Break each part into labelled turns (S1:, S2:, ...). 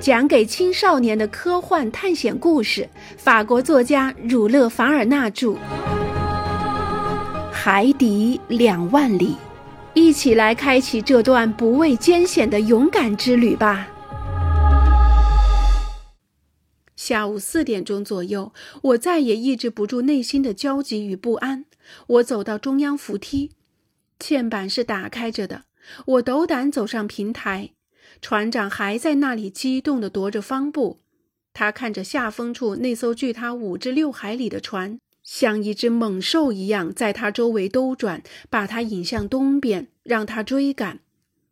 S1: 讲给青少年的科幻探险故事，法国作家儒勒·凡尔纳著，《海底两万里》，一起来开启这段不畏艰险的勇敢之旅吧。下午四点钟左右，我再也抑制不住内心的焦急与不安。我走到中央扶梯，嵌板是打开着的。我斗胆走上平台。船长还在那里激动地踱着方步，他看着下风处那艘距他五至六海里的船，像一只猛兽一样在他周围兜转，把他引向东边，让他追赶。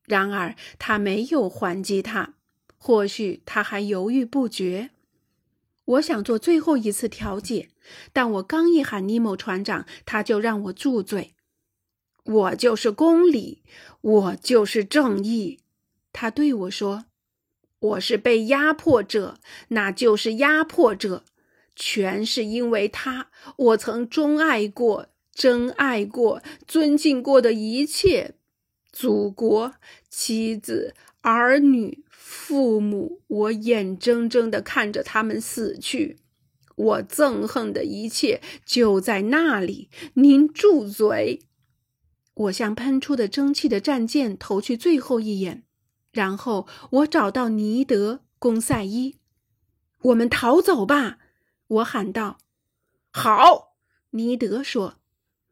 S1: 然而他没有还击他，或许他还犹豫不决。我想做最后一次调解，但我刚一喊尼莫船长，他就让我住嘴。我就是公理，我就是正义。他对我说：“我是被压迫者，那就是压迫者，全是因为他。我曾钟爱过、真爱过、尊敬过的一切，祖国、妻子、儿女、父母，我眼睁睁地看着他们死去。我憎恨的一切就在那里。您住嘴！”我向喷出的蒸汽的战舰投去最后一眼。然后我找到尼德公赛伊，我们逃走吧！我喊道。好，尼德说。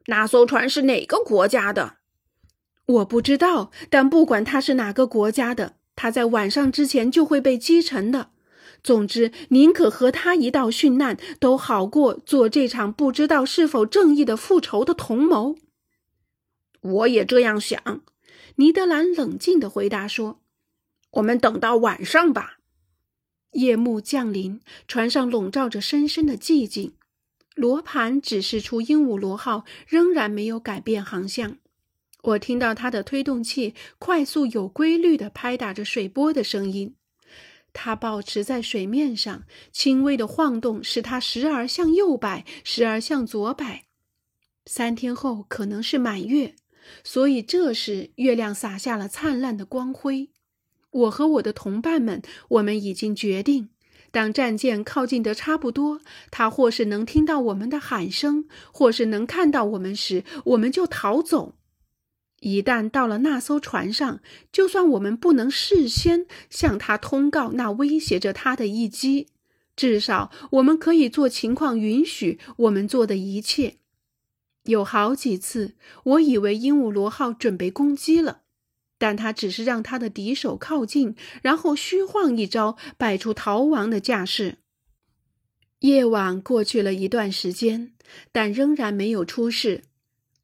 S1: 那艘船是哪个国家的？我不知道，但不管它是哪个国家的，它在晚上之前就会被击沉的。总之，宁可和他一道殉难，都好过做这场不知道是否正义的复仇的同谋。我也这样想，尼德兰冷静地回答说。我们等到晚上吧。夜幕降临，船上笼罩着深深的寂静。罗盘指示出鹦鹉螺号仍然没有改变航向。我听到它的推动器快速、有规律地拍打着水波的声音。它保持在水面上，轻微的晃动使它时而向右摆，时而向左摆。三天后可能是满月，所以这时月亮洒下了灿烂的光辉。我和我的同伴们，我们已经决定，当战舰靠近得差不多，他或是能听到我们的喊声，或是能看到我们时，我们就逃走。一旦到了那艘船上，就算我们不能事先向他通告那威胁着他的一击，至少我们可以做情况允许我们做的一切。有好几次，我以为鹦鹉螺号准备攻击了。但他只是让他的敌手靠近，然后虚晃一招，摆出逃亡的架势。夜晚过去了一段时间，但仍然没有出事。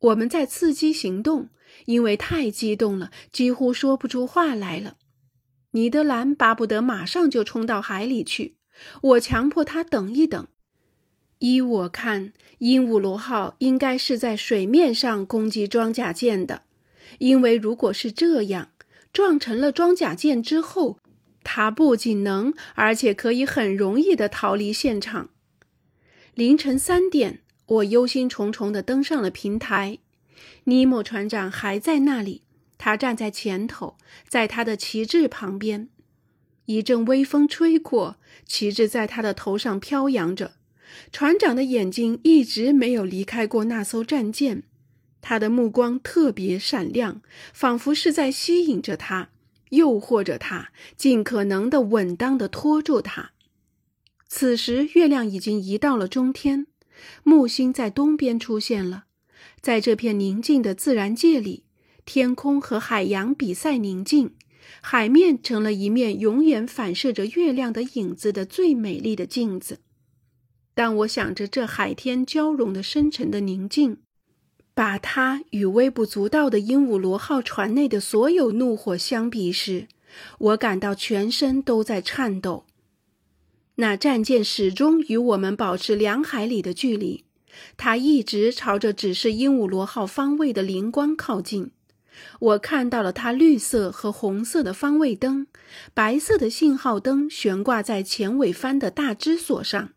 S1: 我们在伺机行动，因为太激动了，几乎说不出话来了。尼德兰巴不得马上就冲到海里去，我强迫他等一等。依我看，鹦鹉螺号应该是在水面上攻击装甲舰的。因为如果是这样，撞沉了装甲舰之后，他不仅能，而且可以很容易地逃离现场。凌晨三点，我忧心忡忡地登上了平台。尼莫船长还在那里，他站在前头，在他的旗帜旁边。一阵微风吹过，旗帜在他的头上飘扬着。船长的眼睛一直没有离开过那艘战舰。他的目光特别闪亮，仿佛是在吸引着他，诱惑着他，尽可能的稳当的拖住他。此时，月亮已经移到了中天，木星在东边出现了。在这片宁静的自然界里，天空和海洋比赛宁静，海面成了一面永远反射着月亮的影子的最美丽的镜子。当我想着这海天交融的深沉的宁静。把它与微不足道的鹦鹉螺号船内的所有怒火相比时，我感到全身都在颤抖。那战舰始终与我们保持两海里的距离，它一直朝着指示鹦鹉螺号方位的灵光靠近。我看到了它绿色和红色的方位灯，白色的信号灯悬挂在前尾帆的大支索上。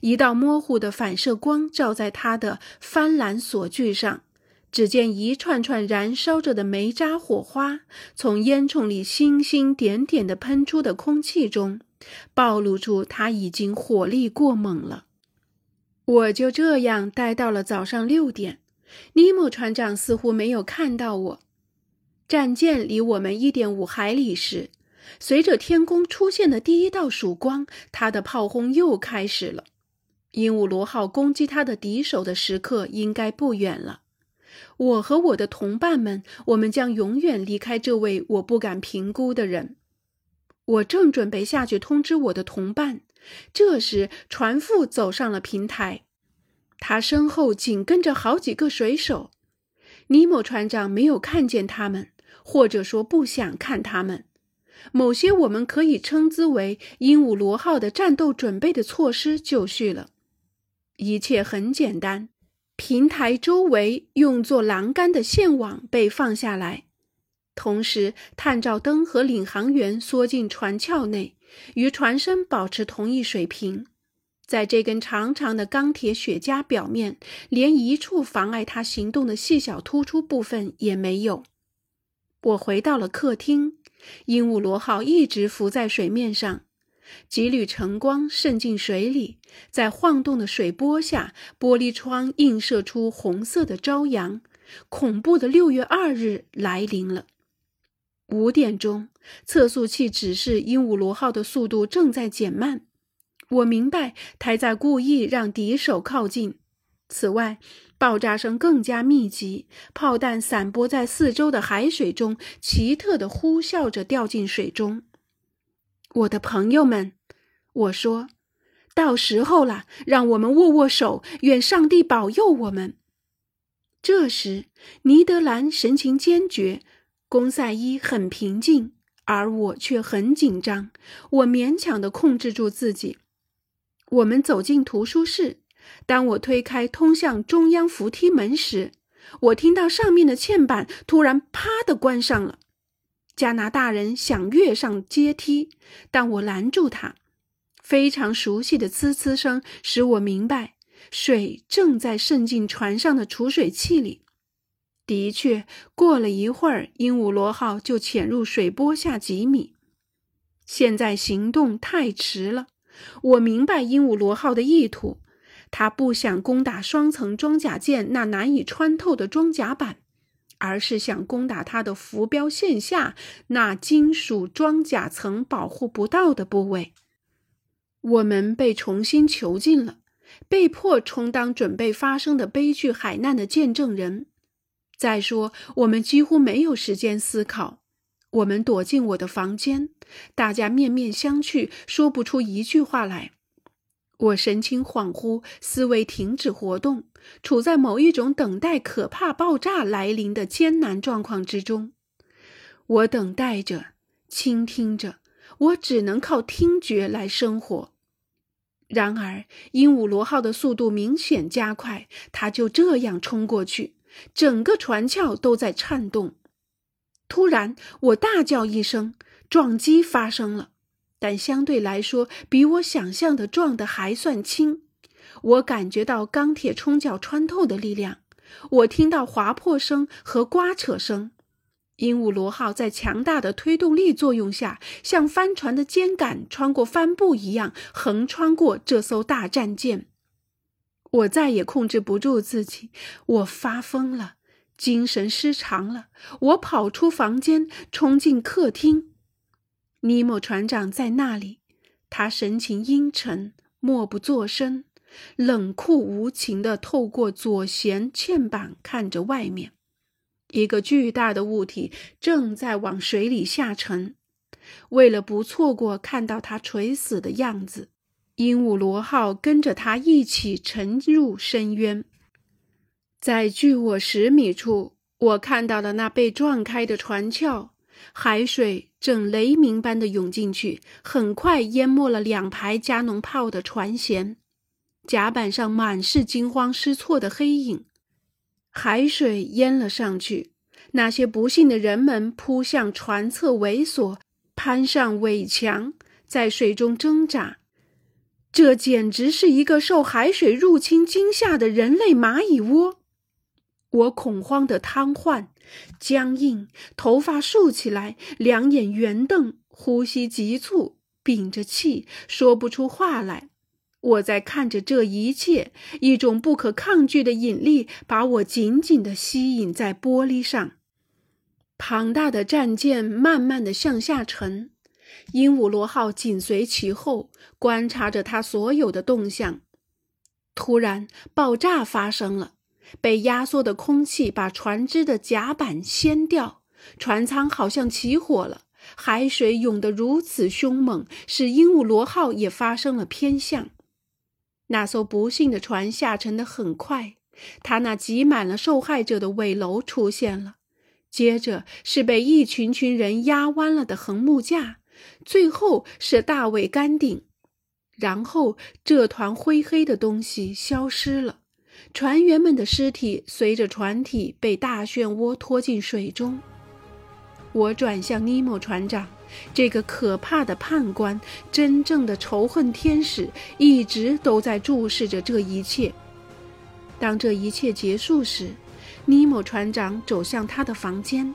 S1: 一道模糊的反射光照在他的帆缆索具上，只见一串串燃烧着的煤渣火花从烟囱里星星点点的喷出的空气中，暴露出他已经火力过猛了。我就这样待到了早上六点。尼莫船长似乎没有看到我。战舰离我们一点五海里时，随着天空出现的第一道曙光，他的炮轰又开始了。鹦鹉螺号攻击他的敌手的时刻应该不远了。我和我的同伴们，我们将永远离开这位我不敢评估的人。我正准备下去通知我的同伴，这时船夫走上了平台，他身后紧跟着好几个水手。尼莫船长没有看见他们，或者说不想看他们。某些我们可以称之为鹦鹉螺号的战斗准备的措施就绪了。一切很简单。平台周围用作栏杆的线网被放下来，同时探照灯和领航员缩进船壳内，与船身保持同一水平。在这根长长的钢铁雪茄表面，连一处妨碍他行动的细小突出部分也没有。我回到了客厅，鹦鹉螺号一直浮在水面上。几缕晨光渗进水里，在晃动的水波下，玻璃窗映射出红色的朝阳。恐怖的六月二日来临了。五点钟，测速器指示鹦鹉螺号的速度正在减慢。我明白，他在故意让敌手靠近。此外，爆炸声更加密集，炮弹散播在四周的海水中，奇特的呼啸着掉进水中。我的朋友们，我说，到时候了，让我们握握手，愿上帝保佑我们。这时，尼德兰神情坚决，公赛伊很平静，而我却很紧张。我勉强地控制住自己。我们走进图书室，当我推开通向中央扶梯门时，我听到上面的嵌板突然“啪”的关上了。加拿大人想跃上阶梯，但我拦住他。非常熟悉的呲呲声使我明白，水正在渗进船上的储水器里。的确，过了一会儿，鹦鹉螺号就潜入水波下几米。现在行动太迟了。我明白鹦鹉螺号的意图，他不想攻打双层装甲舰那难以穿透的装甲板。而是想攻打它的浮标线下那金属装甲层保护不到的部位。我们被重新囚禁了，被迫充当准备发生的悲剧海难的见证人。再说，我们几乎没有时间思考。我们躲进我的房间，大家面面相觑，说不出一句话来。我神情恍惚，思维停止活动，处在某一种等待可怕爆炸来临的艰难状况之中。我等待着，倾听着，我只能靠听觉来生活。然而，鹦鹉螺号的速度明显加快，它就这样冲过去，整个船壳都在颤动。突然，我大叫一声，撞击发生了。但相对来说，比我想象的撞得还算轻。我感觉到钢铁冲角穿透的力量，我听到划破声和刮扯声。鹦鹉螺号在强大的推动力作用下，像帆船的尖杆穿过帆布一样横穿过这艘大战舰。我再也控制不住自己，我发疯了，精神失常了。我跑出房间，冲进客厅。尼莫船长在那里，他神情阴沉，默不作声，冷酷无情地透过左舷嵌板看着外面。一个巨大的物体正在往水里下沉。为了不错过看到他垂死的样子，鹦鹉螺号跟着他一起沉入深渊。在距我十米处，我看到了那被撞开的船壳。海水正雷鸣般的涌进去，很快淹没了两排加农炮的船舷，甲板上满是惊慌失措的黑影。海水淹了上去，那些不幸的人们扑向船侧猥琐，攀上尾墙，在水中挣扎。这简直是一个受海水入侵惊吓的人类蚂蚁窝。我恐慌的瘫痪、僵硬，头发竖起来，两眼圆瞪，呼吸急促，屏着气，说不出话来。我在看着这一切，一种不可抗拒的引力把我紧紧地吸引在玻璃上。庞大的战舰慢慢地向下沉，鹦鹉螺号紧随其后，观察着它所有的动向。突然，爆炸发生了。被压缩的空气把船只的甲板掀掉，船舱好像起火了。海水涌得如此凶猛，使鹦鹉螺号也发生了偏向。那艘不幸的船下沉得很快，它那挤满了受害者的尾楼出现了，接着是被一群群人压弯了的横木架，最后是大尾杆顶，然后这团灰黑的东西消失了。船员们的尸体随着船体被大漩涡拖进水中。我转向尼莫船长，这个可怕的判官，真正的仇恨天使，一直都在注视着这一切。当这一切结束时，尼莫船长走向他的房间，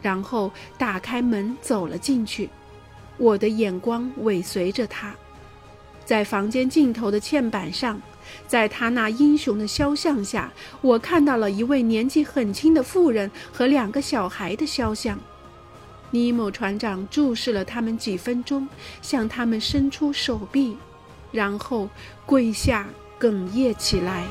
S1: 然后打开门走了进去。我的眼光尾随着他，在房间尽头的嵌板上。在他那英雄的肖像下，我看到了一位年纪很轻的妇人和两个小孩的肖像。尼莫船长注视了他们几分钟，向他们伸出手臂，然后跪下哽咽起来。